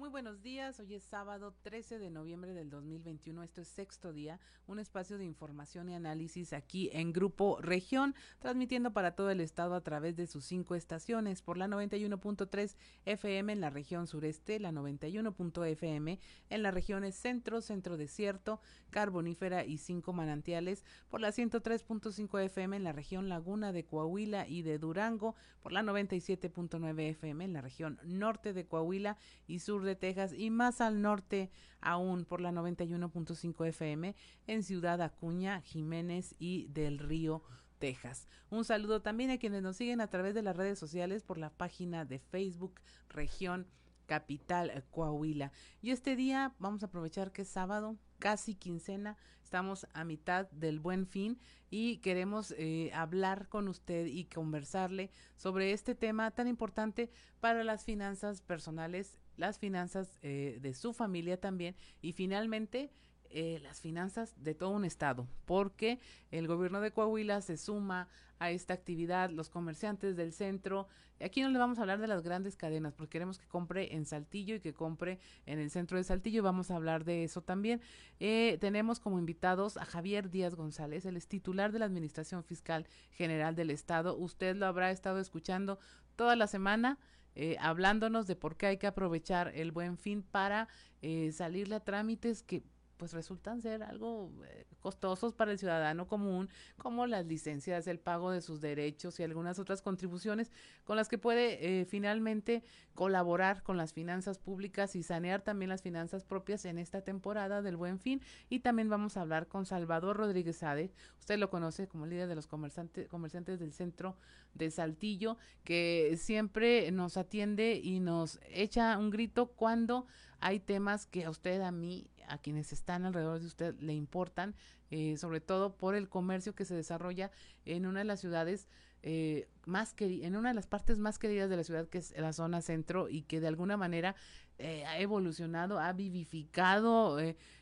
Muy buenos días, hoy es sábado 13 de noviembre del 2021, esto es sexto día, un espacio de información y análisis aquí en Grupo Región, transmitiendo para todo el estado a través de sus cinco estaciones, por la 91.3 FM en la región sureste, la 91.fm en las regiones centro, centro desierto, carbonífera y cinco manantiales, por la 103.5 FM en la región laguna de Coahuila y de Durango, por la 97.9 FM en la región norte de Coahuila y sur de Texas y más al norte aún por la 91.5 FM en Ciudad Acuña, Jiménez y del Río. Texas. Un saludo también a quienes nos siguen a través de las redes sociales por la página de Facebook Región Capital Coahuila. Y este día vamos a aprovechar que es sábado, casi quincena, estamos a mitad del buen fin y queremos eh, hablar con usted y conversarle sobre este tema tan importante para las finanzas personales las finanzas eh, de su familia también y finalmente eh, las finanzas de todo un estado, porque el gobierno de Coahuila se suma a esta actividad, los comerciantes del centro. Aquí no le vamos a hablar de las grandes cadenas, porque queremos que compre en Saltillo y que compre en el centro de Saltillo. Vamos a hablar de eso también. Eh, tenemos como invitados a Javier Díaz González, el es titular de la Administración Fiscal General del Estado. Usted lo habrá estado escuchando toda la semana eh, hablándonos de por qué hay que aprovechar el buen fin para eh, salirle a trámites que pues resultan ser algo eh, costosos para el ciudadano común, como las licencias, el pago de sus derechos y algunas otras contribuciones con las que puede eh, finalmente colaborar con las finanzas públicas y sanear también las finanzas propias en esta temporada del Buen Fin. Y también vamos a hablar con Salvador Rodríguez Sade, usted lo conoce como líder de los comerciantes, comerciantes del centro de Saltillo, que siempre nos atiende y nos echa un grito cuando hay temas que a usted, a mí, a quienes están alrededor de usted le importan, eh, sobre todo por el comercio que se desarrolla en una de las ciudades eh, más en una de las partes más queridas de la ciudad que es la zona centro y que de alguna manera eh, ha evolucionado, ha vivificado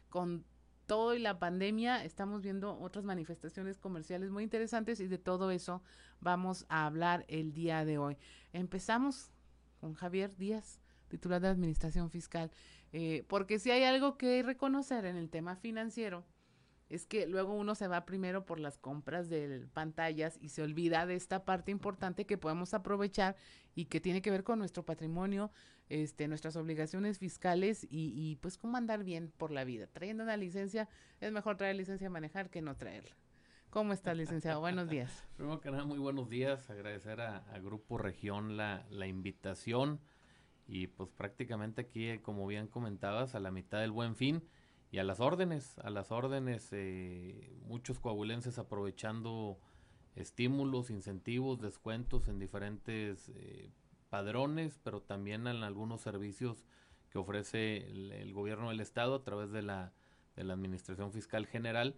con todo y la pandemia estamos viendo otras manifestaciones comerciales muy interesantes y de todo eso vamos a hablar el día de hoy. Empezamos con Javier Díaz titular de Administración Fiscal, eh, porque si hay algo que reconocer en el tema financiero, es que luego uno se va primero por las compras de pantallas y se olvida de esta parte importante que podemos aprovechar y que tiene que ver con nuestro patrimonio, este, nuestras obligaciones fiscales y, y pues cómo andar bien por la vida. Trayendo una licencia, es mejor traer licencia a manejar que no traerla. ¿Cómo está, licenciado? buenos días. Primero que nada, muy buenos días. Agradecer a, Grupo Región la invitación y pues prácticamente aquí, como bien comentabas, a la mitad del buen fin y a las órdenes, a las órdenes, eh, muchos coahuilenses aprovechando estímulos, incentivos, descuentos en diferentes eh, padrones, pero también en algunos servicios que ofrece el, el, gobierno del estado a través de la, de la Administración Fiscal General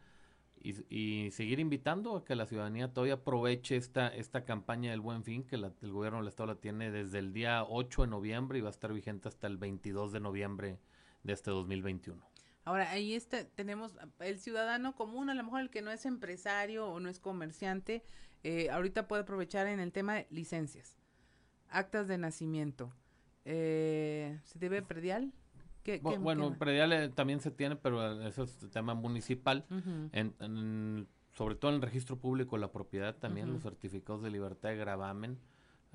y, seguir invitando a que la ciudadanía todavía aproveche esta, esta campaña del Buen Fin, que el gobierno del Estado la tiene desde el día 8 de noviembre y va a estar vigente hasta el 22 de noviembre de este 2021. Ahora, ahí está, tenemos el ciudadano común, a lo mejor el que no es empresario o no es comerciante, eh, ahorita puede aprovechar en el tema de licencias, actas de nacimiento. Eh, ¿Se debe predial? Bueno, predial eh, también se tiene, pero eso es tema municipal. en, sobre todo en el registro público la propiedad también, los certificados de libertad de gravamen,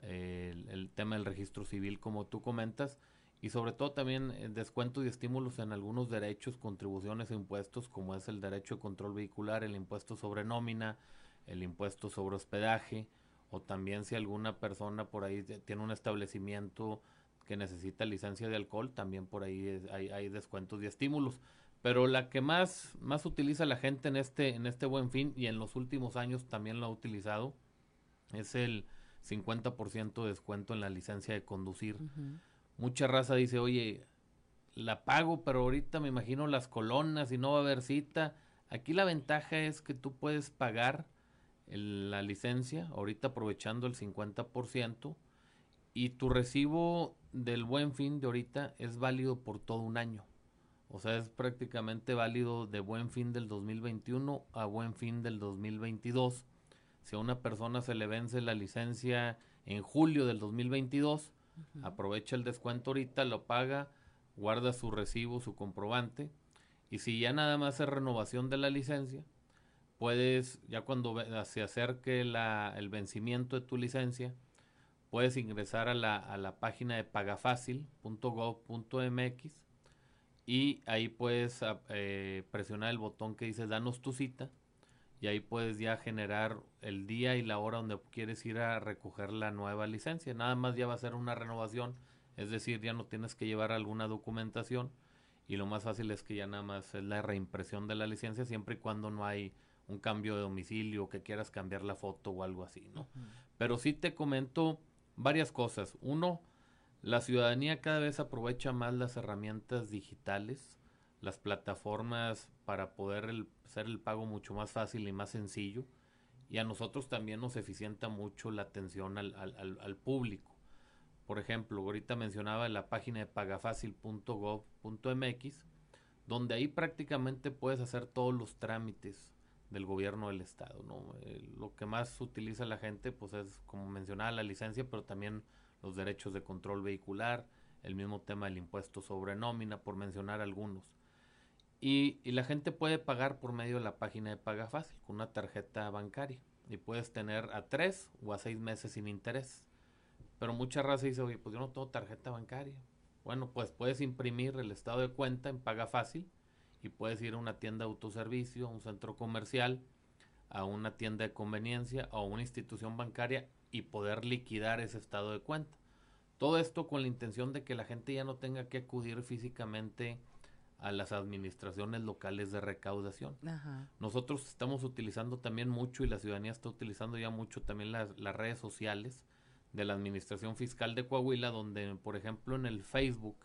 el, tema del registro civil, como tú comentas, y sobre todo también eh, descuentos y estímulos en algunos derechos, contribuciones e impuestos, como es el derecho de control vehicular, el impuesto sobre nómina, el impuesto sobre hospedaje, o también si alguna persona por ahí tiene un establecimiento que necesita licencia de alcohol, también por ahí hay, hay, descuentos y estímulos. Pero la que más, más utiliza la gente en este, en este buen fin y en los últimos años también lo ha utilizado es el 50% de descuento en la licencia de conducir. Mucha raza dice, oye, la pago, pero ahorita me imagino las colonas y no va a haber cita. Aquí la ventaja es que tú puedes pagar la licencia, ahorita aprovechando el 50%, y tu recibo del buen fin de ahorita es válido por todo un año. O sea, es prácticamente válido de buen fin del 2021 a buen fin del 2022 Si a una persona se le vence la licencia en julio del 2022, aprovecha el descuento ahorita, lo paga, guarda su recibo, su comprobante, y si ya nada más es renovación de la licencia, puedes, ya cuando se acerque el vencimiento de tu licencia, puedes ingresar a la, a la página de pagafacil.gov.mx y ahí puedes ah, eh, presionar el botón que dice danos tu cita y ahí puedes ya generar el día y la hora donde quieres ir a recoger la nueva licencia. Nada más ya va a ser una renovación, es decir, ya no tienes que llevar alguna documentación y lo más fácil es que ya nada más es la reimpresión de la licencia siempre y cuando no hay un cambio de domicilio que quieras cambiar la foto o algo así, ¿no? Pero sí te comento varias cosas. Uno, la ciudadanía cada vez aprovecha más las herramientas digitales, las plataformas para poder hacer el pago mucho más fácil y más sencillo. Y a nosotros también nos eficienta mucho la atención al, al, al público. Por ejemplo, ahorita mencionaba la página de pagafacil.gov.mx, donde ahí prácticamente puedes hacer todos los trámites del gobierno del estado, ¿no? Eh, lo que más utiliza la gente, pues es, como mencionaba, la licencia, pero también los derechos de control vehicular, el mismo tema del impuesto sobre nómina, por mencionar algunos. Y, y, la gente puede pagar por medio de la página de Paga Fácil con una tarjeta bancaria. Y puedes tener a tres o a seis meses sin interés. Pero mucha raza dice, oye, pues yo no tengo tarjeta bancaria. Bueno, pues puedes imprimir el estado de cuenta en Paga Fácil y puedes ir a una tienda de autoservicio, a un centro comercial, a una tienda de conveniencia o a una institución bancaria y poder liquidar ese estado de cuenta. Todo esto con la intención de que la gente ya no tenga que acudir físicamente a las administraciones locales de recaudación. Nosotros estamos utilizando también mucho y la ciudadanía está utilizando ya mucho también las, las redes sociales de la Administración Fiscal de Coahuila, donde por ejemplo en el Facebook,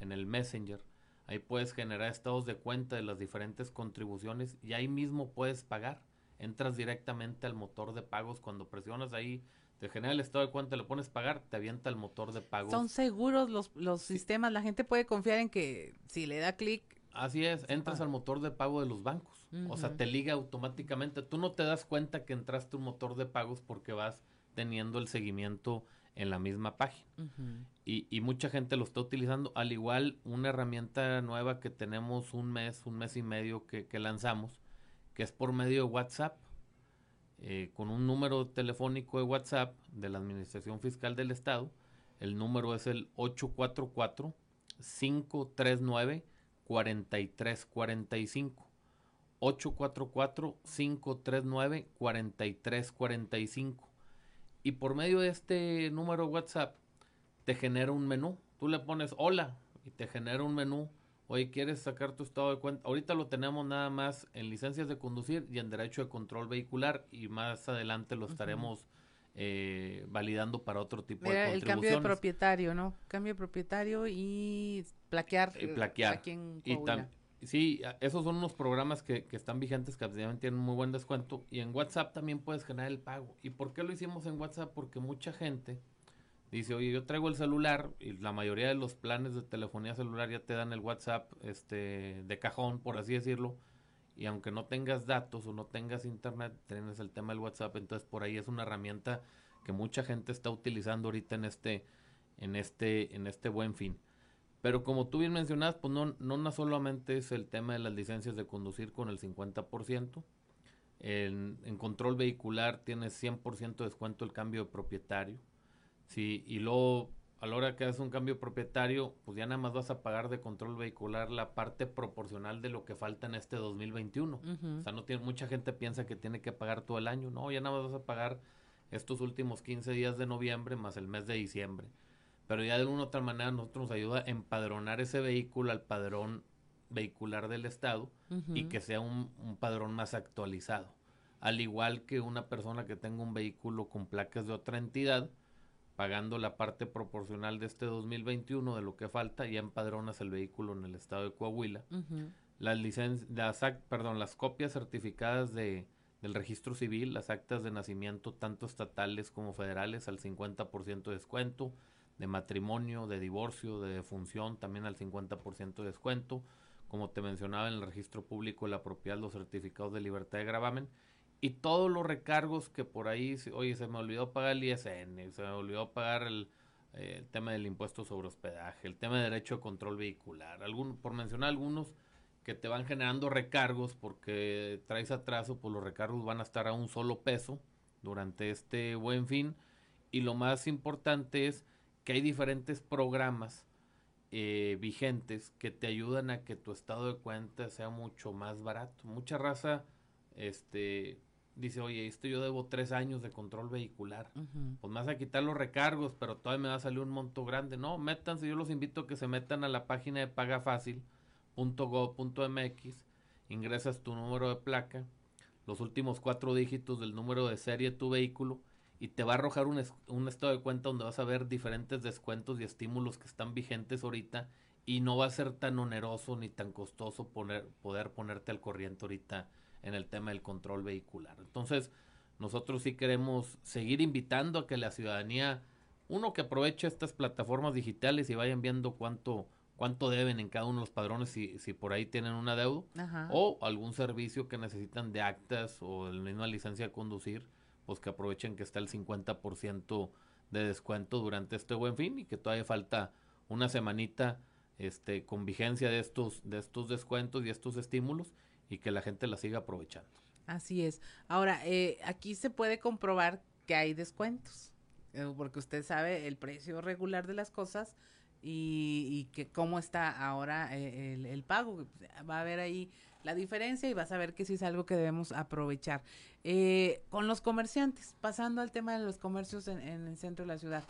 en el Messenger, Ahí puedes generar estados de cuenta de las diferentes contribuciones y ahí mismo puedes pagar. Entras directamente al motor de pagos cuando presionas ahí, te genera el estado de cuenta, lo pones pagar, te avienta el motor de pagos. Son seguros los, los sistemas, la gente puede confiar en que si le da clic. Así es, entras al motor de pago de los bancos. O sea, te liga automáticamente. Tú no te das cuenta que entraste un motor de pagos porque vas teniendo el seguimiento en la misma página. y, y, mucha gente lo está utilizando. Al igual, una herramienta nueva que tenemos un mes, un mes y medio que, que lanzamos, que es por medio de WhatsApp, eh, con un número telefónico de WhatsApp de la Administración Fiscal del Estado. El número es el 844-539-4345. 844-539-4345 y por medio de este número WhatsApp te genera un menú. Tú le pones hola y te genera un menú. Oye, ¿quieres sacar tu estado de cuenta? Ahorita lo tenemos nada más en licencias de conducir y en derecho de control vehicular y más adelante lo estaremos eh, validando para otro tipo de contribuciones. El cambio de propietario, ¿no? Cambio de propietario y plaquear. Y plaquear. Aquí en Sí, esos son unos programas que, que están vigentes, que tienen muy buen descuento. Y en WhatsApp también puedes generar el pago. ¿Y por qué lo hicimos en WhatsApp? Porque mucha gente dice, oye, yo traigo el celular y la mayoría de los planes de telefonía celular ya te dan el WhatsApp este, de cajón, por así decirlo. Y aunque no tengas datos o no tengas internet, tienes el tema del WhatsApp. Entonces por ahí es una herramienta que mucha gente está utilizando ahorita en este, en este, en este buen fin. Pero como tú bien mencionas, pues no, no, solamente es el tema de las licencias de conducir con el 50%. En, en control vehicular tienes 100% de descuento el cambio de propietario. Sí, y luego a la hora que haces un cambio de propietario, pues ya nada más vas a pagar de control vehicular la parte proporcional de lo que falta en este 2021. O sea, no tiene, mucha gente piensa que tiene que pagar todo el año. No, ya nada más vas a pagar estos últimos 15 días de noviembre más el mes de diciembre pero ya de una u otra manera nosotros nos ayuda a empadronar ese vehículo al padrón vehicular del Estado y que sea un, padrón más actualizado. Al igual que una persona que tenga un vehículo con placas de otra entidad, pagando la parte proporcional de este 2021 de lo que falta, ya empadronas el vehículo en el Estado de Coahuila. Las licencias, las, perdón, las copias certificadas de, del registro civil, las actas de nacimiento, tanto estatales como federales, al 50% de descuento de matrimonio, de divorcio, de defunción, también al 50% de descuento. Como te mencionaba en el registro público la propiedad, los certificados de libertad de gravamen. y todos los recargos que por ahí, oye, se me olvidó pagar el ISN, se me olvidó pagar el, eh, el tema del impuesto sobre hospedaje, el tema de derecho de control vehicular, algún, por mencionar algunos que te van generando recargos porque traes atraso, pues los recargos van a estar a un solo peso durante este buen fin. Y lo más importante es que hay diferentes programas eh, vigentes que te ayudan a que tu estado de cuenta sea mucho más barato. Mucha raza este, dice, oye, esto yo debo tres años de control vehicular. Pues me vas a quitar los recargos, pero todavía me va a salir un monto grande. No, métanse, yo los invito a que se metan a la página de pagafácil.go.mx, ingresas tu número de placa, los últimos cuatro dígitos del número de serie de tu vehículo y te va a arrojar un, un estado de cuenta donde vas a ver diferentes descuentos y estímulos que están vigentes ahorita y no va a ser tan oneroso ni tan costoso poner, poder ponerte al corriente ahorita en el tema del control vehicular. Entonces, nosotros sí queremos seguir invitando a que la ciudadanía, uno que aproveche estas plataformas digitales y vayan viendo cuánto cuánto deben en cada uno de los padrones si, si por ahí tienen una deuda o algún servicio que necesitan de actas o la misma licencia de conducir, pues que aprovechen que está el 50% de descuento durante este buen fin y que todavía falta una semanita este con vigencia de estos de estos descuentos y estos estímulos y que la gente la siga aprovechando. Así es. Ahora, eh, aquí se puede comprobar que hay descuentos, eh, porque usted sabe el precio regular de las cosas y, que cómo está ahora eh, el, pago. Va a haber ahí la diferencia y vas a ver que sí es algo que debemos aprovechar. con los comerciantes, pasando al tema de los comercios en, en el centro de la ciudad.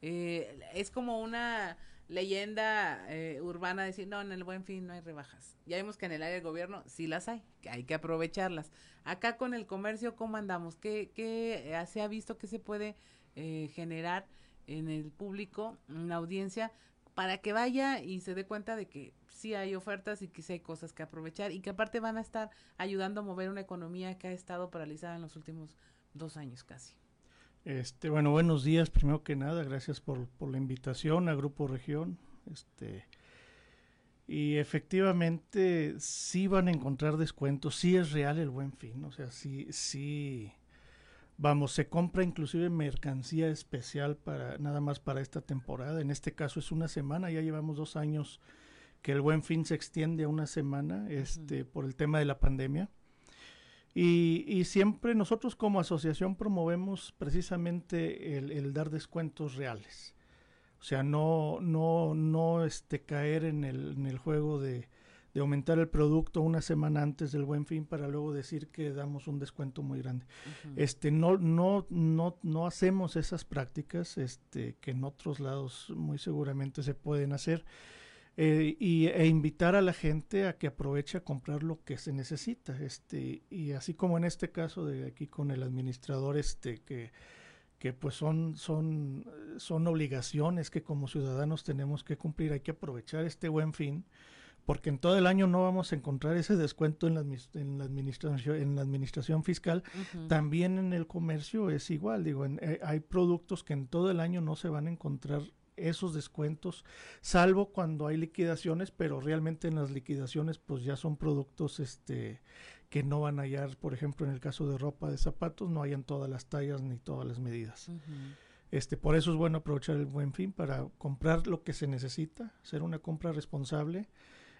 es como una leyenda eh, urbana decir, no, en el buen fin no hay rebajas. Ya vemos que en el área del gobierno sí las hay, que hay que aprovecharlas. Acá con el comercio, ¿cómo andamos? ¿Qué, qué eh, se ha visto que se puede eh, generar en el público, en la audiencia, para que vaya y se dé cuenta de que sí hay ofertas y que sí hay cosas que aprovechar y que aparte van a estar ayudando a mover una economía que ha estado paralizada en los últimos dos años casi? Este, bueno, buenos días, primero que nada, gracias por, por la invitación a Grupo Región. Este, y efectivamente sí van a encontrar descuentos, sí es real el buen fin, o sea, sí, sí, vamos, se compra inclusive mercancía especial para nada más para esta temporada. En este caso es una semana, ya llevamos dos años que el buen fin se extiende a una semana, este, por el tema de la pandemia. Y, siempre nosotros como asociación promovemos precisamente el, dar descuentos reales. O sea, no, no, no este, caer en el, en el juego de, aumentar el producto una semana antes del buen fin para luego decir que damos un descuento muy grande. Este no no no no hacemos esas prácticas este que en otros lados muy seguramente se pueden hacer eh, y, e invitar a la gente a que aproveche a comprar lo que se necesita. Este, y así como en este caso de aquí con el administrador, este, que, que pues son, son, son obligaciones que como ciudadanos tenemos que cumplir, hay que aprovechar este buen fin porque en todo el año no vamos a encontrar ese descuento en la, en la administración en la administración fiscal también en el comercio es igual digo eh, hay productos que en todo el año no se van a encontrar esos descuentos, salvo cuando hay liquidaciones, pero realmente en las liquidaciones pues ya son productos este que no van a hallar, por ejemplo, en el caso de ropa, de zapatos, no hayan todas las tallas ni todas las medidas. Este, por eso es bueno aprovechar el buen fin para comprar lo que se necesita, hacer una compra responsable.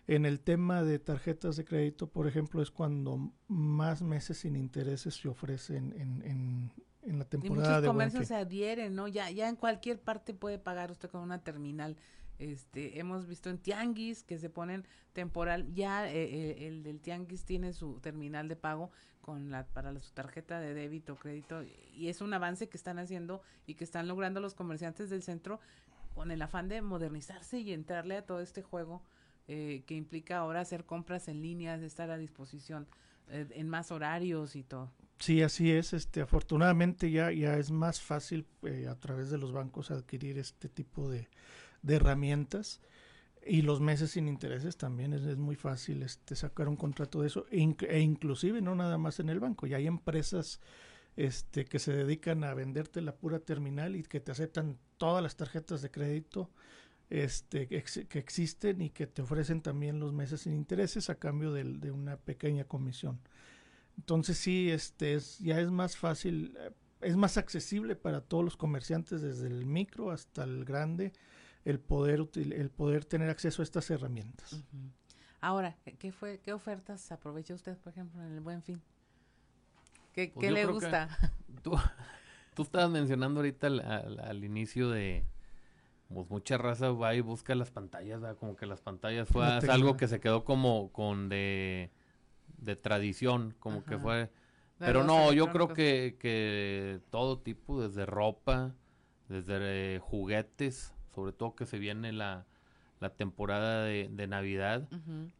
En el tema de tarjetas de crédito, por ejemplo, es cuando más meses sin intereses se ofrecen en, en, en la temporada y muchos comercios se adhieren, ¿no? Ya, ya en cualquier parte puede pagar usted con una terminal. Este, hemos visto en tianguis que se ponen temporal, ya eh, eh, el del tianguis tiene su terminal de pago con la para su tarjeta de débito, crédito y es un avance que están haciendo y que están logrando los comerciantes del centro con el afán de modernizarse y entrarle a todo este juego eh, que implica ahora hacer compras en línea, de estar a disposición en más horarios y todo. Sí, así es. Este, afortunadamente ya, ya es más fácil eh, a través de los bancos adquirir este tipo de, herramientas y los meses sin intereses también es, muy fácil este, sacar un contrato de eso e, e, inclusive no nada más en el banco. Ya hay empresas este, que se dedican a venderte la pura terminal y que te aceptan todas las tarjetas de crédito este, que, que existen y que te ofrecen también los meses sin intereses a cambio de, de una pequeña comisión. Entonces sí, este es, ya es más fácil, eh, es más accesible para todos los comerciantes, desde el micro hasta el grande, el poder, el poder tener acceso a estas herramientas. Ahora, ¿qué fue, qué ofertas aprovechó usted, por ejemplo, en el Buen Fin? ¿Qué, pues le gusta? Tú, tú, estabas mencionando ahorita al, inicio de, pues mucha raza va y busca las pantallas, como que las pantallas fue algo que se quedó como con de, de tradición, como que fue... Pero no, yo creo que, que todo tipo, desde ropa, desde eh, juguetes, sobre todo que se viene la, la temporada de, de Navidad,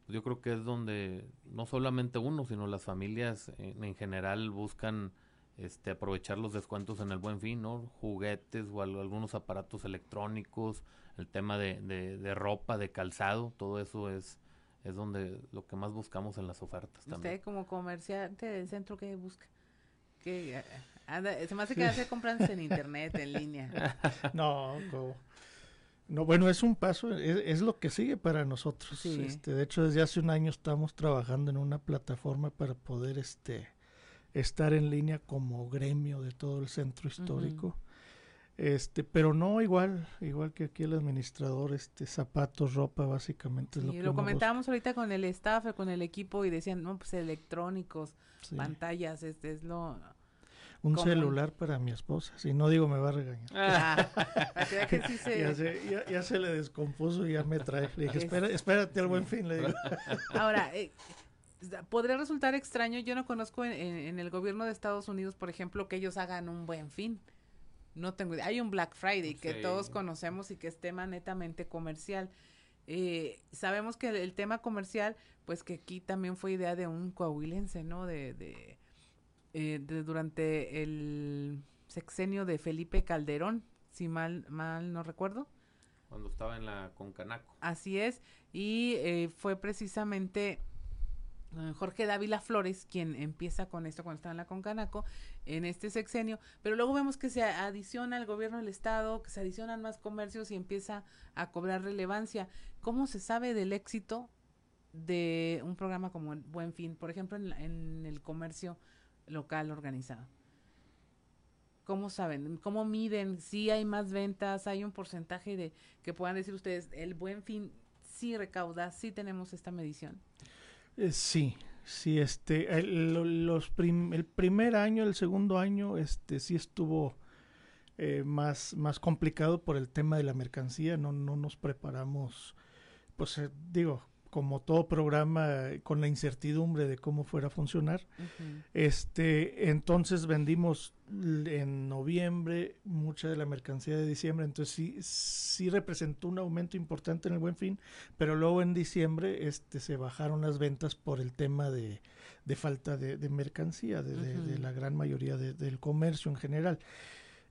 yo creo que es donde no solamente uno, sino las familias en, general buscan este aprovechar los descuentos en el buen fin, ¿no? Juguetes o algunos aparatos electrónicos, el tema de, de, ropa, de calzado, todo eso es es donde lo que más buscamos en las ofertas también. Usted como comerciante del centro, ¿qué busca? ¿Qué, eh, se me hace que hace compras en internet, en línea. No, como no, bueno, es un paso, es, lo que sigue para nosotros. Este, de hecho, desde hace un año estamos trabajando en una plataforma para poder este, estar en línea como gremio de todo el centro histórico. Este, pero no igual, igual que aquí el administrador, este, zapatos, ropa, básicamente es lo que lo comentábamos ahorita con el staff, con el equipo y decían, no, pues electrónicos, pantallas, este es lo un celular para mi esposa. Si no digo, me va a regañar. Ah, ya, se, le descompuso y ya me trae. Le dije, espérate al buen fin, le digo. Ahora, eh, podría resultar extraño, yo no conozco en, el gobierno de Estados Unidos, por ejemplo, que ellos hagan un buen fin. No tengo idea. Hay un Black Friday que todos conocemos y que es tema netamente comercial. Eh, sabemos que el, tema comercial, pues que aquí también fue idea de un coahuilense, ¿no? de eh, durante el sexenio de Felipe Calderón, si mal, mal no recuerdo. Cuando estaba en la Concanaco. Así es, y eh, fue precisamente Jorge Dávila Flores quien empieza con esto cuando estaba en la Concanaco, en este sexenio, pero luego vemos que se adiciona el gobierno del Estado, que se adicionan más comercios y empieza a cobrar relevancia. ¿Cómo se sabe del éxito de un programa como el Buen Fin? Por ejemplo, en, el comercio local organizado. ¿Cómo saben? ¿Cómo miden? Si hay más ventas, hay un porcentaje de que puedan decir ustedes, el buen fin sí recauda, sí tenemos esta medición. Eh, sí, sí, este, el, los el primer año, el segundo año, este, sí estuvo eh, más, más complicado por el tema de la mercancía, no, no nos preparamos, pues eh, digo, como todo programa con la incertidumbre de cómo fuera a funcionar. Este, entonces vendimos en noviembre mucha de la mercancía de diciembre, entonces sí, sí representó un aumento importante en el Buen Fin, pero luego en diciembre este se bajaron las ventas por el tema de, de falta de, mercancía de, de, la gran mayoría del comercio en general.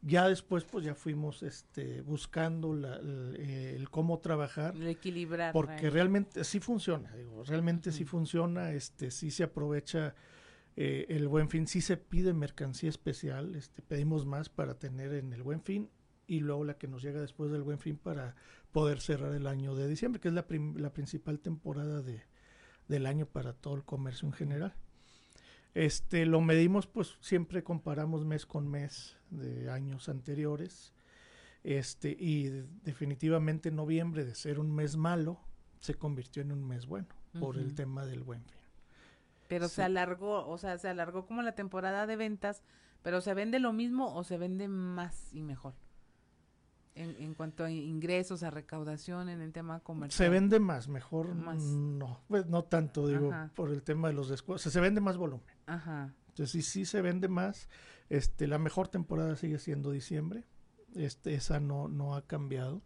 Ya después, pues ya fuimos este, buscando el, cómo trabajar. El equilibrar. Porque realmente sí funciona, digo, realmente sí funciona, este, sí se aprovecha eh, el buen fin, sí se pide mercancía especial, este, pedimos más para tener en el buen fin y luego la que nos llega después del buen fin para poder cerrar el año de diciembre, que es la, la principal temporada de, del año para todo el comercio en general. Este, lo medimos, pues siempre comparamos mes con mes de años anteriores. Este, y definitivamente noviembre, de ser un mes malo, se convirtió en un mes bueno por el tema del buen fin. Pero se alargó, o sea, se alargó como la temporada de ventas, pero ¿se vende lo mismo o se vende más y mejor? En, en, cuanto a ingresos, a recaudación en el tema comercial. Se vende más, mejor no, pues no tanto, digo, por el tema de los descuentos, se vende más volumen. Ajá. Entonces sí, sí se vende más, este, la mejor temporada sigue siendo diciembre, este, esa no, no ha cambiado,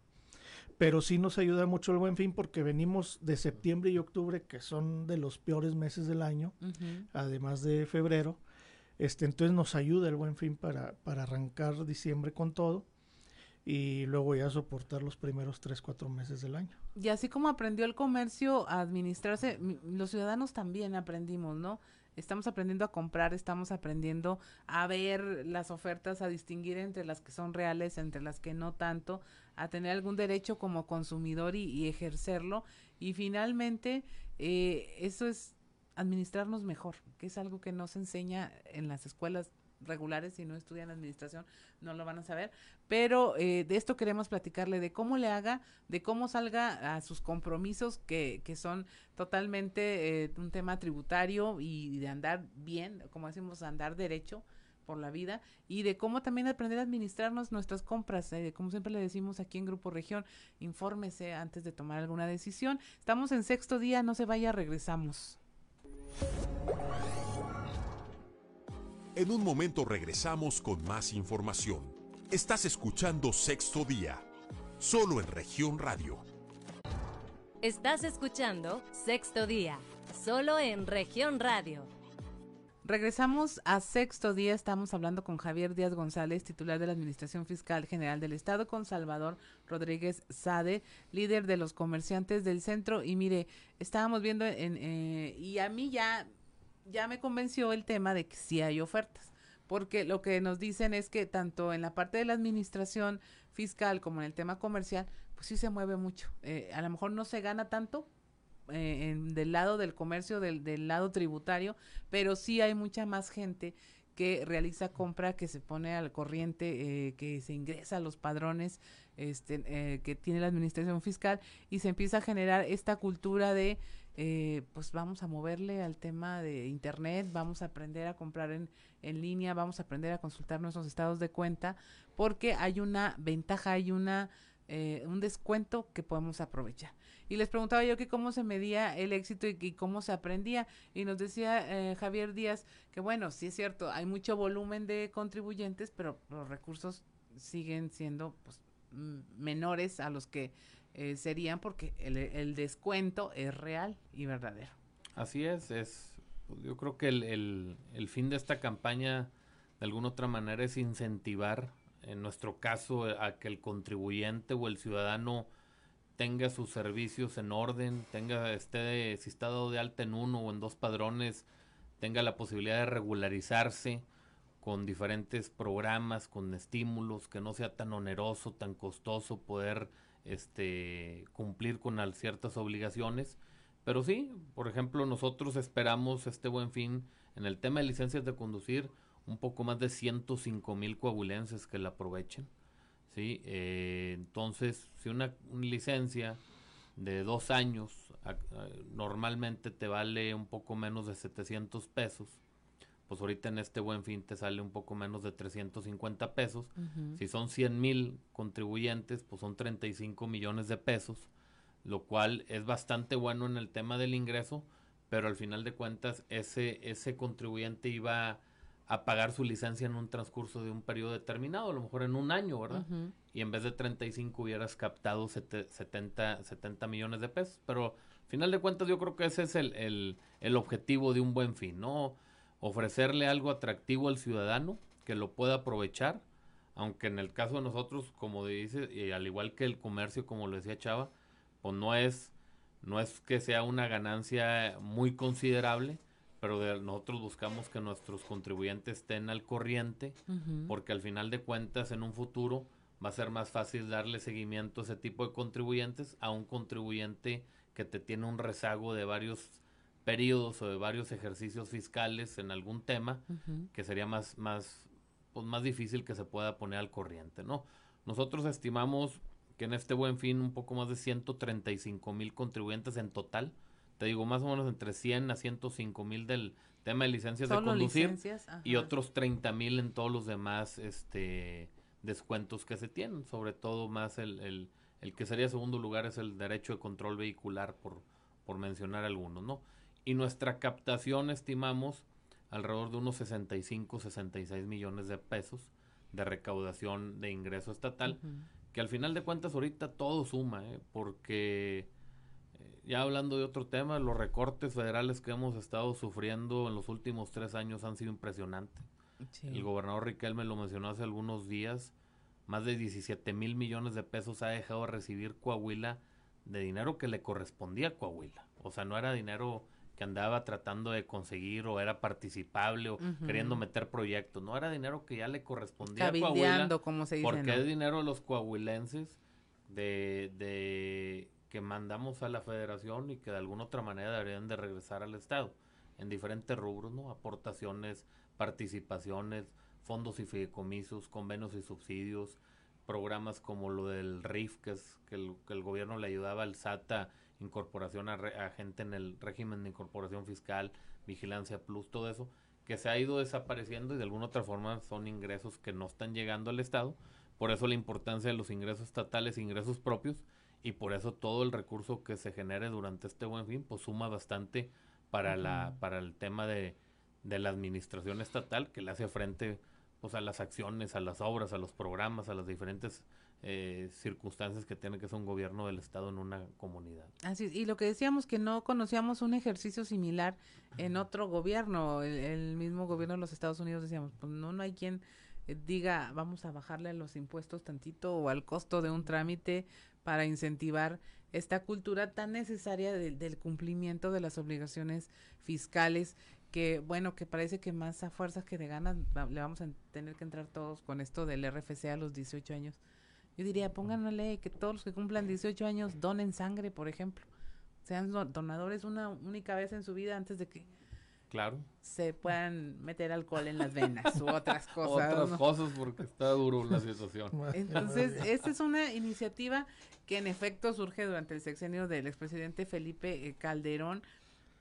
pero sí nos ayuda mucho el buen fin porque venimos de septiembre y octubre, que son de los peores meses del año, además de febrero, este, entonces nos ayuda el buen fin para, para arrancar diciembre con todo y luego ya soportar los primeros tres, cuatro meses del año. Y así como aprendió el comercio a administrarse, los ciudadanos también aprendimos, ¿no? Estamos aprendiendo a comprar, estamos aprendiendo a ver las ofertas, a distinguir entre las que son reales, entre las que no tanto, a tener algún derecho como consumidor y, ejercerlo. Y finalmente, eh, eso es administrarnos mejor, que es algo que no se enseña en las escuelas regulares, si no estudian administración, no lo van a saber. Pero eh, de esto queremos platicarle, de cómo le haga, de cómo salga a sus compromisos, que, que son totalmente eh, un tema tributario y de andar bien, como decimos, andar derecho por la vida y de cómo también aprender a administrarnos nuestras compras, eh, como siempre le decimos aquí en Grupo Región, infórmese antes de tomar alguna decisión. Estamos en sexto día, no se vaya, regresamos. En un momento regresamos con más información. Estás escuchando Sexto Día, solo en región radio. Estás escuchando Sexto Día, solo en región radio. Regresamos a sexto día, estamos hablando con Javier Díaz González, titular de la Administración Fiscal General del Estado, con Salvador Rodríguez Sade, líder de los comerciantes del centro. Y mire, estábamos viendo en, eh, y a mí ya ya me convenció el tema de que sí hay ofertas, porque lo que nos dicen es que tanto en la parte de la administración fiscal como en el tema comercial, pues sí se mueve mucho. Eh, a lo mejor no se gana tanto eh, en, del lado del comercio, del, del lado tributario, pero sí hay mucha más gente que realiza compra, que se pone al corriente, eh, que se ingresa a los padrones este, eh, que tiene la administración fiscal y se empieza a generar esta cultura de eh, pues vamos a moverle al tema de internet, vamos a aprender a comprar en, en línea, vamos a aprender a consultar nuestros estados de cuenta, porque hay una ventaja, hay una eh, un descuento que podemos aprovechar. Y les preguntaba yo que cómo se medía el éxito y, cómo se aprendía. Y nos decía eh, Javier Díaz que bueno, sí es cierto, hay mucho volumen de contribuyentes, pero los recursos siguen siendo pues, menores a los que eh, serían porque el, descuento es real y verdadero. Así es, es yo creo que el, el, fin de esta campaña de alguna otra manera es incentivar, en nuestro caso, a que el contribuyente o el ciudadano tenga sus servicios en orden, tenga, esté, si está dado de alta en uno o en dos padrones, tenga la posibilidad de regularizarse con diferentes programas, con estímulos, que no sea tan oneroso, tan costoso poder este, cumplir con ciertas obligaciones. Pero sí, por ejemplo, nosotros esperamos este buen fin en el tema de licencias de conducir un poco más de 105 mil coahuilenses que la aprovechen. ¿sí? Eh, entonces, si una, licencia de dos años normalmente te vale un poco menos de 700 pesos, pues ahorita en este buen fin te sale un poco menos de 350 pesos. Si son 100 mil contribuyentes, pues son 35 millones de pesos, lo cual es bastante bueno en el tema del ingreso, pero al final de cuentas ese, ese contribuyente iba a pagar su licencia en un transcurso de un periodo determinado, a lo mejor en un año, ¿verdad? Y en vez de 35 hubieras captado 70, 70 millones de pesos, pero al final de cuentas yo creo que ese es el, el, el objetivo de un buen fin, ¿no? Ofrecerle algo atractivo al ciudadano que lo pueda aprovechar, aunque en el caso de nosotros, como dice, y al igual que el comercio, como lo decía Chava, pues no es, no es que sea una ganancia muy considerable, pero de, nosotros buscamos que nuestros contribuyentes estén al corriente, porque al final de cuentas en un futuro va a ser más fácil darle seguimiento a ese tipo de contribuyentes a un contribuyente que te tiene un rezago de varios periodos o de varios ejercicios fiscales en algún tema que sería más, más, pues más difícil que se pueda poner al corriente, ¿no? Nosotros estimamos que en este buen fin un poco más de 135 mil contribuyentes en total, te digo más o menos entre 100 a 105 mil del tema de licencias de conducir y otros 30 mil en todos los demás este descuentos que se tienen, sobre todo más el, el, el que sería segundo lugar es el derecho de control vehicular por, por mencionar algunos, ¿no? Y nuestra captación estimamos alrededor de unos 65, 66 millones de pesos de recaudación de ingreso estatal, que al final de cuentas ahorita todo suma, ¿eh? porque eh, ya hablando de otro tema, los recortes federales que hemos estado sufriendo en los últimos tres años han sido impresionantes. El gobernador Riquelme lo mencionó hace algunos días, más de 17 mil millones de pesos ha dejado de recibir Coahuila de dinero que le correspondía a Coahuila. O sea, no era dinero que andaba tratando de conseguir o era participable o queriendo meter proyectos. No era dinero que ya le correspondía a Coahuila. como se dice. Porque es dinero de los coahuilenses de, de que mandamos a la federación y que de alguna otra manera deberían de regresar al Estado. en diferentes rubros, ¿no? Aportaciones, participaciones, fondos y fideicomisos, convenios y subsidios, programas como lo del RIF, que es que el, que el gobierno le ayudaba al SATA, incorporación a, a, gente en el régimen de incorporación fiscal, vigilancia plus, todo eso, que se ha ido desapareciendo y de alguna otra forma son ingresos que no están llegando al Estado. Por eso la importancia de los ingresos estatales, ingresos propios, y por eso todo el recurso que se genere durante este buen fin, pues suma bastante para, la, para el tema de, de la administración estatal que le hace frente pues a las acciones, a las obras, a los programas, a las diferentes eh, circunstancias que tiene que ser un gobierno del Estado en una comunidad. Así es, y lo que decíamos que no conocíamos un ejercicio similar en otro gobierno, el, mismo gobierno de los Estados Unidos decíamos, pues no, no hay quien eh, diga vamos a bajarle los impuestos tantito o al costo de un trámite para incentivar esta cultura tan necesaria del cumplimiento de las obligaciones fiscales que bueno, que parece que más a fuerzas que de ganas le vamos a tener que entrar todos con esto del RFC a los 18 años. Yo diría, pongan una ley que todos los que cumplan 18 años donen sangre, por ejemplo. Sean donadores una única vez en su vida antes de que claro. se puedan meter alcohol en las venas u otras cosas. Otras cosas porque está duro la situación. Entonces, esta es una iniciativa que en efecto surge durante el sexenio del expresidente Felipe eh, Calderón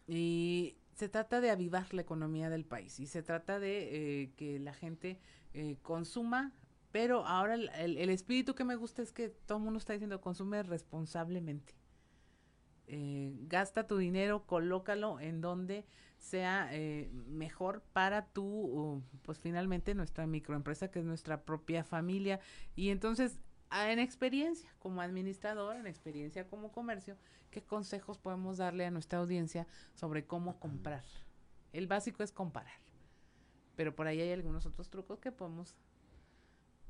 y se trata de avivar la economía del país y se trata de eh, que la gente eh, consuma, pero ahora el, espíritu que me gusta es que todo el mundo está diciendo consume responsablemente. Eh, gasta tu dinero, colócalo en donde sea mejor para tu, pues finalmente nuestra microempresa que es nuestra propia familia y entonces en experiencia como administrador, en experiencia como comercio, qué consejos podemos darle a nuestra audiencia sobre cómo comprar. El básico es comparar, pero por ahí hay algunos otros trucos que podemos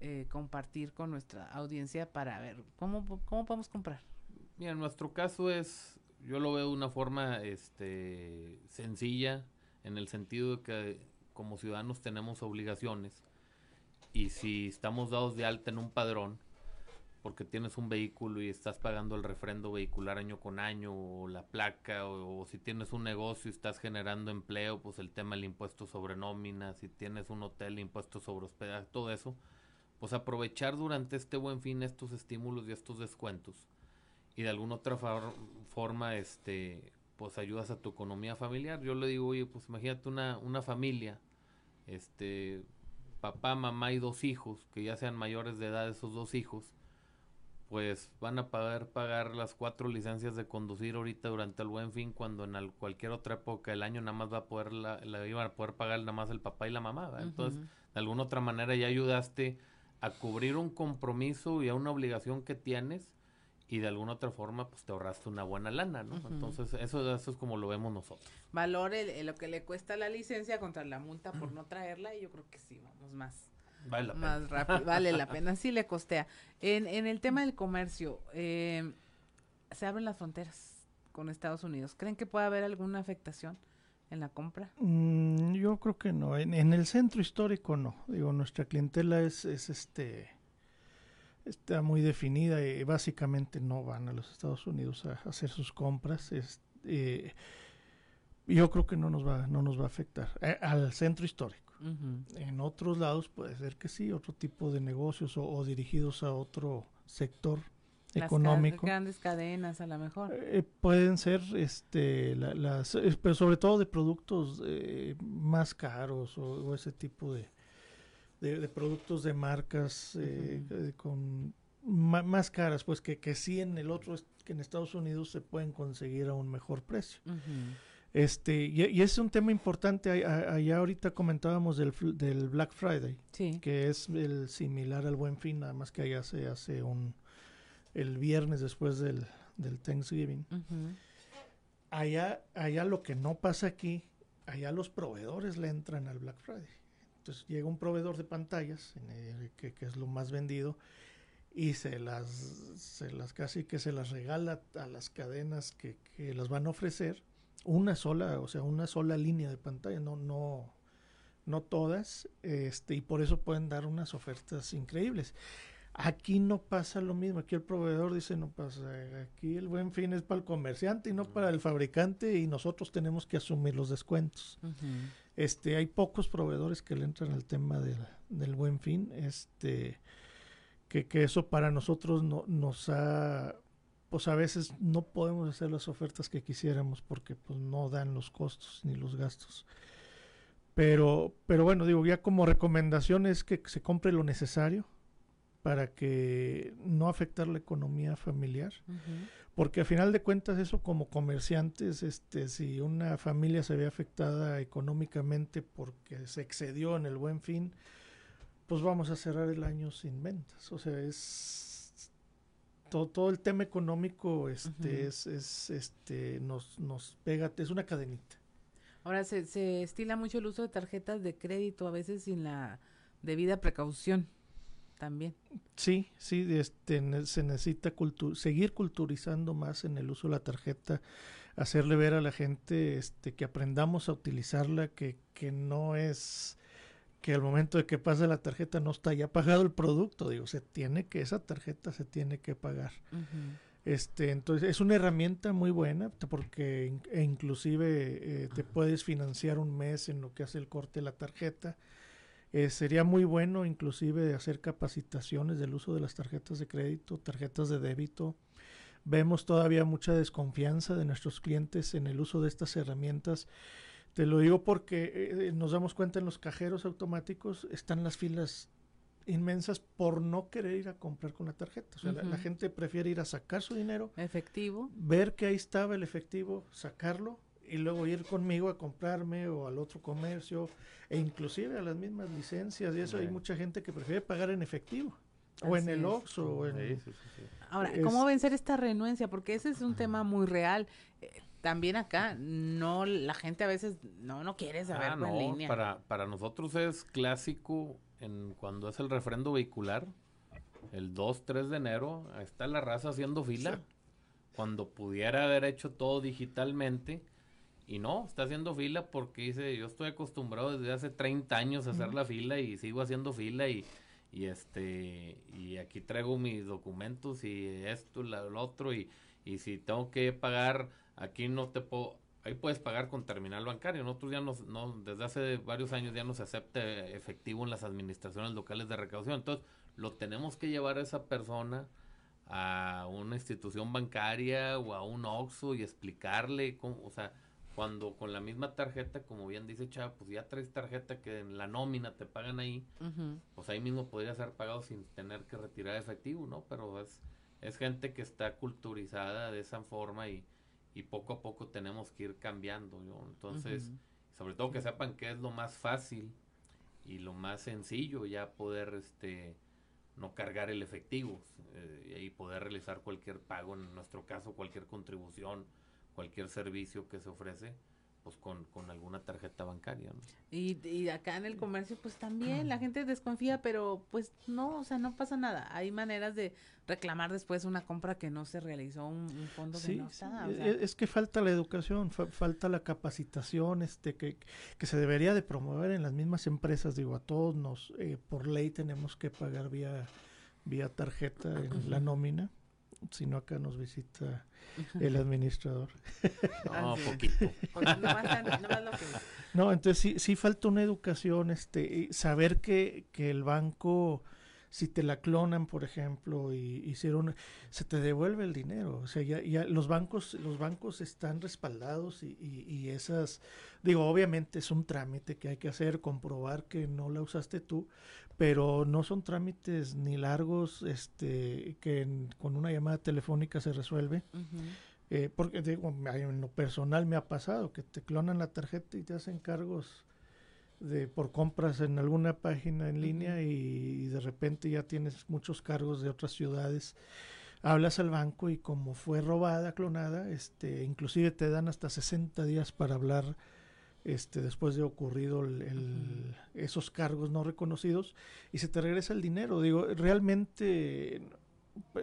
eh, compartir con nuestra audiencia para ver cómo, cómo podemos comprar. Mira, nuestro caso es, yo lo veo de una forma este, sencilla, en el sentido de que como ciudadanos tenemos obligaciones y si estamos dados de alta en un padrón, porque tienes un vehículo y estás pagando el refrendo vehicular año con año o la placa o, si tienes un negocio y estás generando empleo, pues el tema del impuesto sobre nómina, si tienes un hotel, impuesto sobre hospedaje, todo eso, pues aprovechar durante este buen fin estos estímulos y estos descuentos y de alguna otra forma este pues ayudas a tu economía familiar. Yo le digo, oye, pues imagínate una, una familia, este papá, mamá y dos hijos, que ya sean mayores de edad esos dos hijos, pues van a poder pagar las cuatro licencias de conducir ahorita durante el buen fin cuando en cualquier otra época del año nada más va a poder la, iban a poder pagar nada más el papá y la mamá entonces de alguna otra manera ya ayudaste a cubrir un compromiso y a una obligación que tienes y de alguna otra forma pues te ahorraste una buena lana, ¿no? Entonces eso, eso es como lo vemos nosotros. Valore lo que le cuesta la licencia contra la multa por no traerla y yo creo que sí, vamos más Vale la más rápido, vale la pena, sí le costea. En, en el tema del comercio, eh, se abren las fronteras con Estados Unidos. ¿Creen que puede haber alguna afectación en la compra? Mm, yo creo que no. En, el centro histórico no. Digo, nuestra clientela es, es este está muy definida y básicamente no van a los Estados Unidos a, hacer sus compras. Es, eh, yo creo que no nos va, no nos va a afectar. Eh, al centro histórico. En otros lados puede ser que sí, otro tipo de negocios o, dirigidos a otro sector económico. grandes cadenas a lo mejor. Eh, pueden ser, este, las, pero sobre todo de productos eh, más caros o, ese tipo de, de, productos de marcas eh, con más caras, pues que, que sí en el otro, que en Estados Unidos se pueden conseguir a un mejor precio. Este, y, es un tema importante, allá ahorita comentábamos del, del Black Friday, que es el similar al Buen Fin, nada más que allá se hace un, el viernes después del, del Thanksgiving. allá, allá lo que no pasa aquí, allá los proveedores le entran al Black Friday. Entonces llega un proveedor de pantallas, que, que, es lo más vendido, y se las, se las casi que se las regala a las cadenas que, que las van a ofrecer una sola, o sea, una sola línea de pantalla, no, no, no todas, este, y por eso pueden dar unas ofertas increíbles. Aquí no pasa lo mismo, aquí el proveedor dice no pasa, aquí el buen fin es para el comerciante y no para el fabricante y nosotros tenemos que asumir los descuentos. Este, hay pocos proveedores que le entran al tema del, del buen fin, este, que, que eso para nosotros no, nos ha, pues a veces no podemos hacer las ofertas que quisiéramos porque pues no dan los costos ni los gastos. Pero, pero bueno, digo, ya como recomendación es que se compre lo necesario para que no afectar la economía familiar. Porque a final de cuentas eso como comerciantes, este, si una familia se ve afectada económicamente porque se excedió en el buen fin, pues vamos a cerrar el año sin ventas. O sea, es todo, todo el tema económico este, es, es, este, nos, nos pega, es una cadenita. Ahora se, se estila mucho el uso de tarjetas de crédito, a veces sin la debida precaución también. Sí, sí, este, se necesita seguir culturizando más en el uso de la tarjeta, hacerle ver a la gente este, que aprendamos a utilizarla, que, que no es que al momento de que pase la tarjeta no está ya pagado el producto, digo, se tiene que, esa tarjeta se tiene que pagar. Este, entonces es una herramienta muy buena porque e inclusive eh, te puedes financiar un mes en lo que hace el corte de la tarjeta eh, sería muy bueno inclusive hacer capacitaciones del uso de las tarjetas de crédito, tarjetas de débito. Vemos todavía mucha desconfianza de nuestros clientes en el uso de estas herramientas. Te lo digo porque eh, nos damos cuenta en los cajeros automáticos están las filas inmensas por no querer ir a comprar con la tarjeta. O sea, la, gente prefiere ir a sacar su dinero. Efectivo. Ver que ahí estaba el efectivo, sacarlo y luego ir conmigo a comprarme o al otro comercio e inclusive a las mismas licencias y eso hay mucha gente que prefiere pagar en efectivo o en el Oxxo o en Ahora, ¿cómo vencer esta renuencia? Porque ese es un tema muy real. Eh, también acá no la gente a veces no no quiere saber ah, en línea. Para para nosotros es clásico en cuando es el refrendo vehicular el 2, 3 de enero, está la raza haciendo fila. Cuando pudiera haber hecho todo digitalmente, y no, está haciendo fila porque dice, yo estoy acostumbrado desde hace 30 años a hacer la fila y sigo haciendo fila y, y este y aquí traigo mis documentos y esto, lo otro y, y si tengo que pagar, aquí no te puedo, ahí puedes pagar con terminal bancario. Nosotros ya nos, no, desde hace varios años ya no se acepta efectivo en las administraciones locales de recaudación. Entonces, lo tenemos que llevar a esa persona a una institución bancaria o a un OXXO y explicarle cómo, o sea, cuando con la misma tarjeta, como bien dice Chava, pues ya traes tarjeta que en la nómina te pagan ahí, pues ahí mismo podría ser pagado sin tener que retirar efectivo, ¿no? Pero es, es gente que está culturizada de esa forma y, y poco a poco tenemos que ir cambiando, ¿no? Entonces, sobre todo que sepan que es lo más fácil y lo más sencillo ya poder, este, no cargar el efectivo eh, y poder realizar cualquier pago, en nuestro caso cualquier contribución, cualquier servicio que se ofrece pues con, con alguna tarjeta bancaria. Y, y, acá en el comercio pues también la gente desconfía, pero pues no, o sea, no pasa nada. Hay maneras de reclamar después una compra que no se realizó, un, fondo que no está. E, es, que falta la educación, falta la capacitación, este que, que se debería de promover en las mismas empresas. Digo, a todos nos, eh, por ley tenemos que pagar vía, vía tarjeta en la nómina si no acá nos visita el administrador. no, poquito. no, entonces sí, sí falta una educación, este, saber que, que el banco si te la clonan, por ejemplo, y hicieron, se te devuelve el dinero. O sea, ya, ya los bancos, los bancos están respaldados y, y, esas, digo, obviamente es un trámite que hay que hacer, comprobar que no la usaste tú, pero no son trámites ni largos, este, que con una llamada telefónica se resuelve. Eh, porque digo, en lo personal me ha pasado que te clonan la tarjeta y te hacen cargos de por compras en alguna página en línea y, de repente ya tienes muchos cargos de otras ciudades. Hablas al banco y como fue robada clonada este inclusive te dan hasta 60 días para hablar este después de ocurrido el, esos cargos no reconocidos y se te regresa el dinero. Digo realmente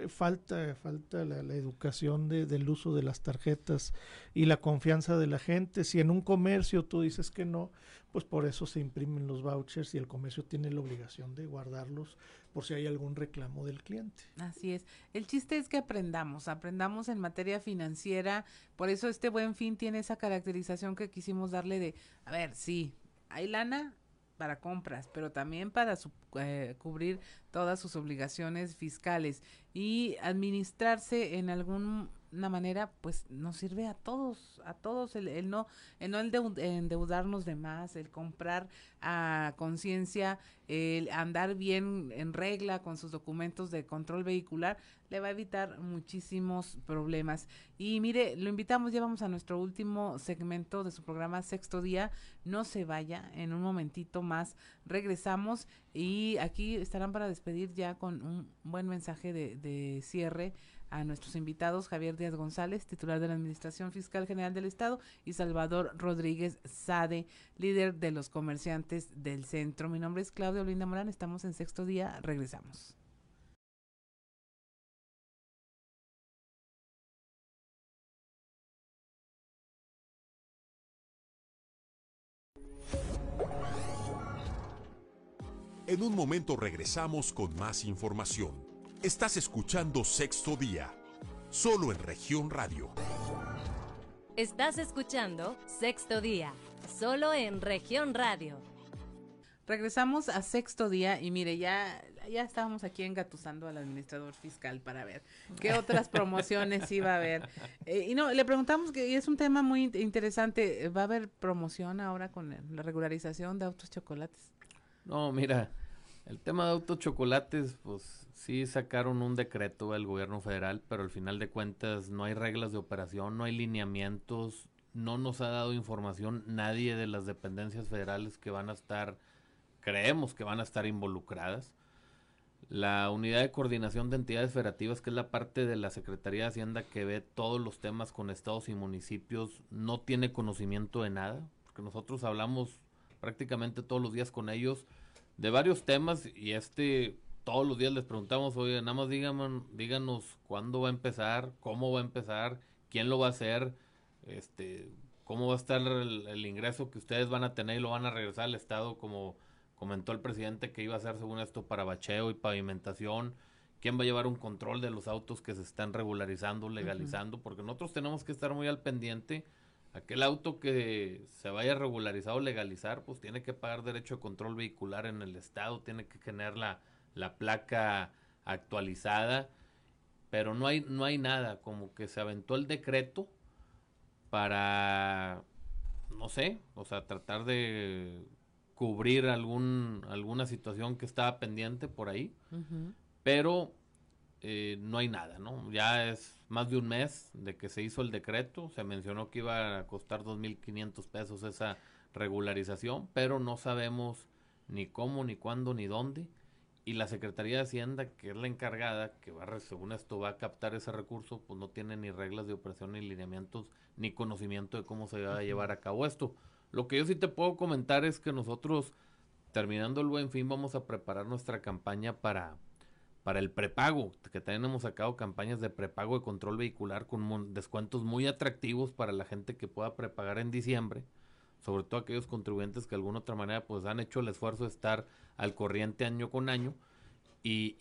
falta, falta la, educación de, del uso de las tarjetas y la confianza de la gente. Si en un comercio tú dices que no, pues por eso se imprimen los vouchers y el comercio tiene la obligación de guardarlos por si hay algún reclamo del cliente. Así es. El chiste es que aprendamos, aprendamos en materia financiera. Por eso este buen fin tiene esa caracterización que quisimos darle de, a ver, sí, hay lana, para compras, pero también para eh, cubrir todas sus obligaciones fiscales y administrarse en alguna manera, pues nos sirve a todos, a todos el, no, el no endeudarnos de más, el comprar a conciencia, el andar bien en regla con sus documentos de control vehicular, le va a evitar muchísimos problemas. Y mire, lo invitamos, ya vamos a nuestro último segmento de su programa Sexto Día. No se vaya, en un momentito más regresamos y aquí estarán para despedir ya con un buen mensaje de, de cierre a nuestros invitados Javier Díaz González, titular de la Administración Fiscal General del Estado, y Salvador Rodríguez Sade, líder de los comerciantes del centro. Mi nombre es Claudia Olinda Morán, estamos en sexto día, regresamos. En un momento regresamos con más información. Estás escuchando Sexto Día, solo en región radio. Estás escuchando Sexto Día, solo en región radio. Regresamos a sexto día y mire, ya, ya estábamos aquí engatusando al administrador fiscal para ver qué otras promociones iba a haber. Eh, y no, le preguntamos que y es un tema muy interesante, ¿va a haber promoción ahora con la regularización de autos chocolates? No, mira, el tema de autos chocolates, pues sí sacaron un decreto del gobierno federal, pero al final de cuentas no hay reglas de operación, no hay lineamientos, no nos ha dado información nadie de las dependencias federales que van a estar, creemos que van a estar involucradas. La unidad de coordinación de entidades federativas, que es la parte de la Secretaría de Hacienda que ve todos los temas con estados y municipios, no tiene conocimiento de nada, porque nosotros hablamos prácticamente todos los días con ellos de varios temas y este todos los días les preguntamos, oye, nada más díganos, díganos cuándo va a empezar, cómo va a empezar, quién lo va a hacer, este, cómo va a estar el, ingreso que ustedes van a tener y lo van a regresar al Estado, como comentó el presidente que iba a hacer según esto para bacheo y pavimentación, quién va a llevar un control de los autos que se están regularizando, legalizando, porque nosotros tenemos que estar muy al pendiente aquel auto que se vaya regularizado o legalizar, pues tiene que pagar derecho de control vehicular en el estado, tiene que tener la, la placa actualizada, pero no hay, no hay nada, como que se aventó el decreto para, no sé, o sea, tratar de cubrir algún, alguna situación que estaba pendiente por ahí, pero eh, no hay nada, ¿no? Ya es más de un mes de que se hizo el decreto, se mencionó que iba a costar 2.500 pesos esa regularización, pero no sabemos ni cómo, ni cuándo, ni dónde. Y la Secretaría de Hacienda, que es la encargada, que va, según esto va a captar ese recurso, pues no tiene ni reglas de operación, ni lineamientos, ni conocimiento de cómo se va a llevar a cabo esto. Lo que yo sí te puedo comentar es que nosotros, terminando el buen fin, vamos a preparar nuestra campaña para, para el prepago, que también hemos sacado campañas de prepago de control vehicular con descuentos muy atractivos para la gente que pueda prepagar en diciembre, sobre todo aquellos contribuyentes que de alguna otra manera pues han hecho el esfuerzo de estar al corriente año con año y,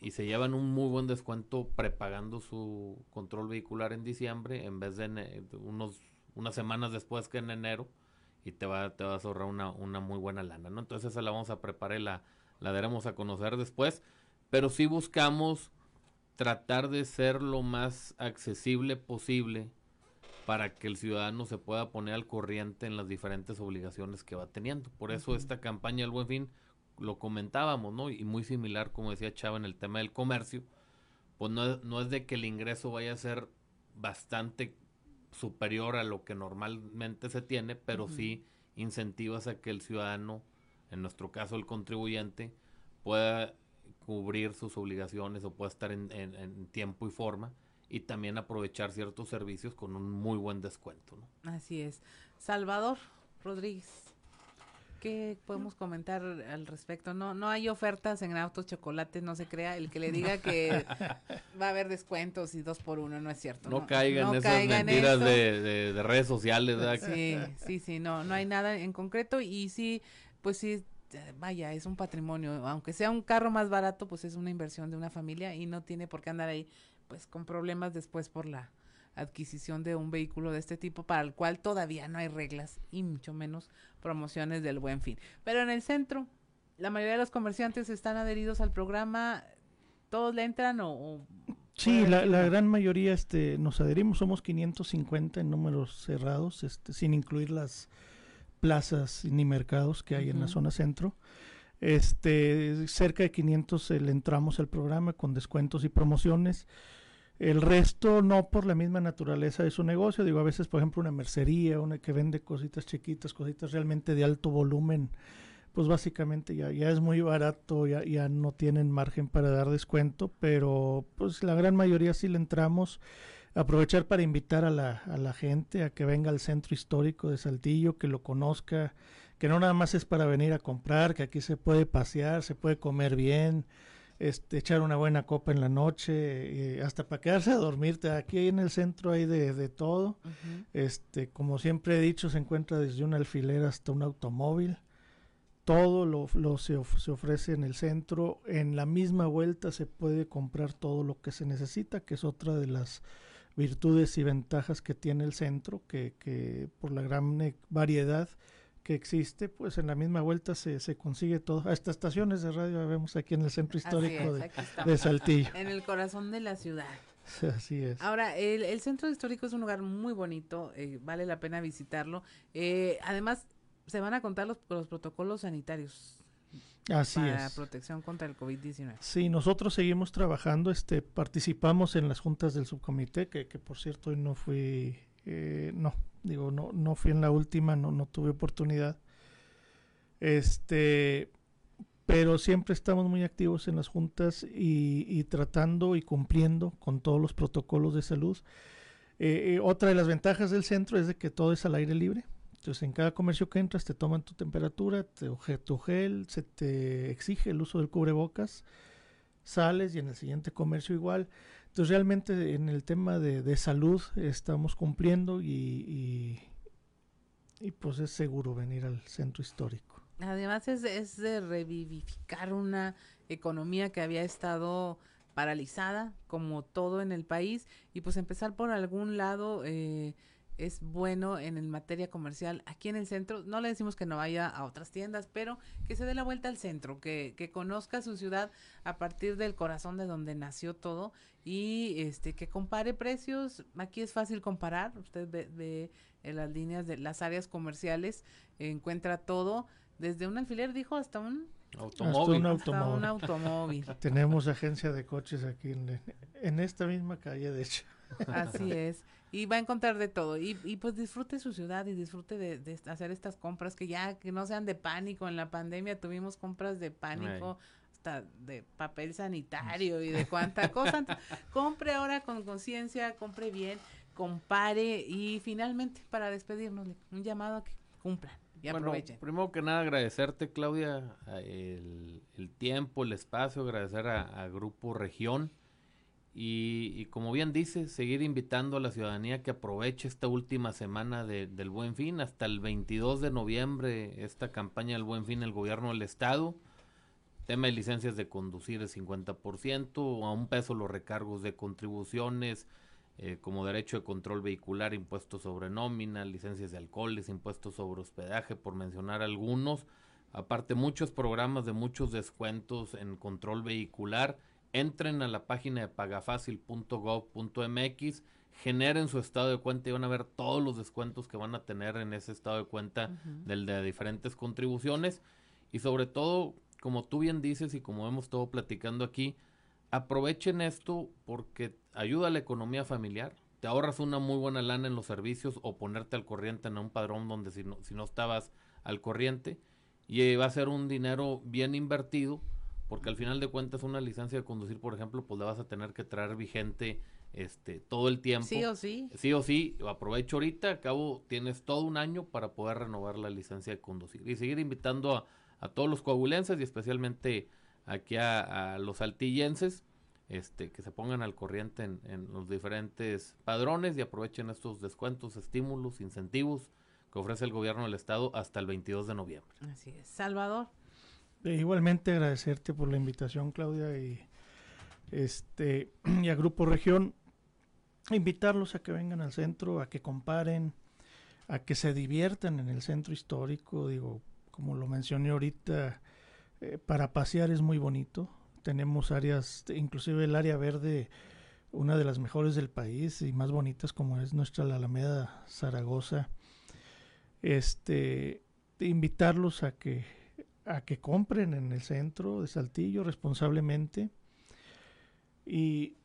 y, se llevan un muy buen descuento prepagando su control vehicular en diciembre en vez de unos unas semanas después que en enero y te va te vas a ahorrar una, una muy buena lana, ¿no? Entonces esa la vamos a preparar y la, la daremos a conocer después pero sí buscamos tratar de ser lo más accesible posible para que el ciudadano se pueda poner al corriente en las diferentes obligaciones que va teniendo. Por eso esta campaña del Buen Fin lo comentábamos, ¿no? Y muy similar, como decía Chava, en el tema del comercio, pues no, no es de que el ingreso vaya a ser bastante superior a lo que normalmente se tiene, pero sí incentivas a que el ciudadano, en nuestro caso el contribuyente, pueda cubrir sus obligaciones o pueda estar en, tiempo y forma y también aprovechar ciertos servicios con un muy buen descuento. ¿no? Así es. Salvador Rodríguez. ¿Qué podemos comentar al respecto? No, no hay ofertas en autos chocolates, no se crea. El que le diga que va a haber descuentos y dos por uno, no es cierto. No, caigan en esas mentiras de, de, redes sociales, ¿verdad? Sí, sí, sí, no, no hay nada en concreto y sí, pues sí, vaya, es un patrimonio. Aunque sea un carro más barato, pues es una inversión de una familia y no tiene por qué andar ahí, pues con problemas después por la adquisición de un vehículo de este tipo para el cual todavía no hay reglas y mucho menos promociones del buen fin. Pero en el centro, la mayoría de los comerciantes están adheridos al programa, ¿todos le entran o...? sí, la, la, gran mayoría este, nos adherimos, somos 550 en números cerrados, este, sin incluir las plazas ni mercados que hay en la zona centro. Este, cerca de 500 le entramos al programa con descuentos y promociones. El resto no por la misma naturaleza de su negocio. Digo, a veces, por ejemplo, una mercería, una que vende cositas chiquitas, cositas realmente de alto volumen, pues básicamente ya, ya es muy barato, ya, ya no tienen margen para dar descuento, pero pues la gran mayoría sí le entramos. Aprovechar para invitar a la, a la gente a que venga al centro histórico de Saltillo, que lo conozca, que no nada más es para venir a comprar, que aquí se puede pasear, se puede comer bien, este, echar una buena copa en la noche, hasta para quedarse a dormirte. Aquí en el centro hay de, de todo. este, como siempre he dicho, se encuentra desde un alfiler hasta un automóvil. Todo lo, lo se, se, ofrece en el centro. En la misma vuelta se puede comprar todo lo que se necesita, que es otra de las virtudes y ventajas que tiene el centro, que, que por la gran eh, variedad que existe, pues en la misma vuelta se, se consigue todo. Hasta estaciones de radio vemos aquí en el centro histórico de, Saltillo. En el corazón de la ciudad. Así es. Ahora, el, el centro histórico es un lugar muy bonito, eh, vale la pena visitarlo. Eh, además, se van a contar los, los protocolos sanitarios. Así para protección contra el COVID-19. Sí, nosotros seguimos trabajando, este, participamos en las juntas del subcomité, que, que por cierto hoy no fui, eh, no, Digo, no, no fui en la última, no, no tuve oportunidad. Este, pero siempre estamos muy activos en las juntas y, tratando y cumpliendo con todos los protocolos de salud. Eh, eh, otra de las ventajas del centro es de que todo es al aire libre. Entonces, en cada comercio que entras te toman tu temperatura, te, tu gel, se te exige el uso del cubrebocas, sales y en el siguiente comercio igual. Entonces realmente en el tema de, salud estamos cumpliendo y, y, pues es seguro venir al centro histórico. Además es, es de revivificar una economía que había estado paralizada como todo en el país y pues empezar por algún lado eh, es bueno en el materia comercial aquí en el centro. No le decimos que no vaya a otras tiendas, pero que se dé la vuelta al centro, que, que conozca su ciudad a partir del corazón de donde nació todo y este que compare precios. Aquí es fácil comparar. Usted ve, en las líneas de las áreas comerciales, encuentra todo, desde un alfiler, dijo, hasta un Automóvil. Hasta un automóvil. Tenemos agencia de coches aquí en, en, esta misma calle, de hecho. Así es. Y va a encontrar de todo. Y, y pues disfrute su ciudad y disfrute de, hacer estas compras que ya que no sean de pánico. En la pandemia tuvimos compras de pánico hasta de papel sanitario y de cuánta cosa. Compre ahora con conciencia compre bien compare y finalmente para despedirnos un llamado a que cumplan y aprovechen. Primero que nada agradecerte Claudia el, el tiempo el espacio agradecer a, a Grupo Región y, como bien dice, seguir invitando a la ciudadanía que aproveche esta última semana del Buen Fin, hasta el 22 de noviembre, esta campaña del Buen Fin, el gobierno del Estado. Tema de licencias de conducir el 50%, a un peso los recargos de contribuciones, eh, como derecho de control vehicular, impuestos sobre nómina, licencias de alcoholes, impuestos sobre hospedaje, por mencionar algunos. Aparte, muchos programas de muchos descuentos en control vehicular entren a la página de pagafacil.gov.mx, generen su estado de cuenta y van a ver todos los descuentos que van a tener en ese estado de cuenta del de diferentes contribuciones. Y sobre todo, como tú bien dices y como hemos estado platicando aquí, aprovechen esto porque ayuda a la economía familiar, te ahorras una muy buena lana en los servicios o ponerte al corriente en un padrón donde si no, si no estabas al corriente. Y va a ser un dinero bien invertido porque al final de cuentas una licencia de conducir, por ejemplo, pues la vas a tener que traer vigente este, todo el tiempo. Sí o sí. Sí o sí, aprovecho ahorita, acabo, tienes todo un año para poder renovar la licencia de conducir y seguir invitando a, a todos los coahuilenses y especialmente aquí a, a, los altillenses, este, que se pongan al corriente en, en, los diferentes padrones y aprovechen estos descuentos, estímulos, incentivos que ofrece el gobierno del estado hasta el 22 de noviembre. Así es. Salvador. Eh, igualmente agradecerte por la invitación, Claudia, y este y a Grupo Región invitarlos a que vengan al centro, a que comparen, a que se diviertan en el centro histórico. Digo, como lo mencioné ahorita, eh, para pasear es muy bonito. Tenemos áreas, inclusive el área verde, una de las mejores del país y más bonitas como es nuestra la Alameda Zaragoza. Este, invitarlos a que a que compren en el centro de Saltillo responsablemente y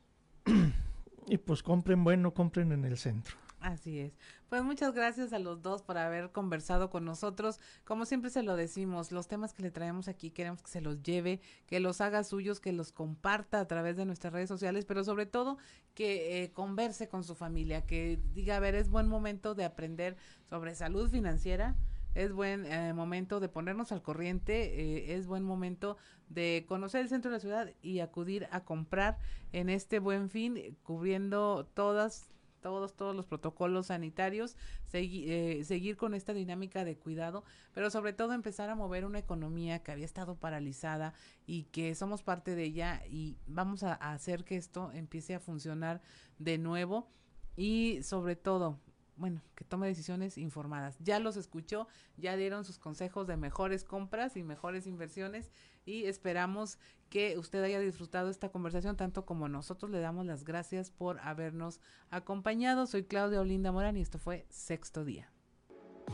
y pues compren bueno, compren en el centro. Así es. Pues muchas gracias a los dos por haber conversado con nosotros. Como siempre se lo decimos, los temas que le traemos aquí queremos que se los lleve, que los haga suyos, que los comparta a través de nuestras redes sociales, pero sobre todo que eh, converse con su familia, que diga, a ver, es buen momento de aprender sobre salud financiera, es buen eh, momento de ponernos al corriente, eh, es buen momento de conocer el centro de la ciudad y acudir a comprar en este buen fin, cubriendo todas todos, todos los protocolos sanitarios, eh, seguir con esta dinámica de cuidado, pero sobre todo empezar a mover una economía que había estado paralizada y que somos parte de ella y vamos a hacer que esto empiece a funcionar de nuevo y sobre todo bueno, que tome decisiones informadas. Ya los escuchó, ya dieron sus consejos de mejores compras y mejores inversiones y esperamos que usted haya disfrutado esta conversación tanto como nosotros le damos las gracias por habernos acompañado. Soy Claudia Olinda Morán y esto fue Sexto Día.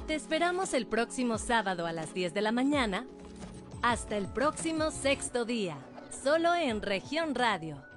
Te esperamos el próximo sábado a las 10 de la mañana. Hasta el próximo Sexto Día, solo en región radio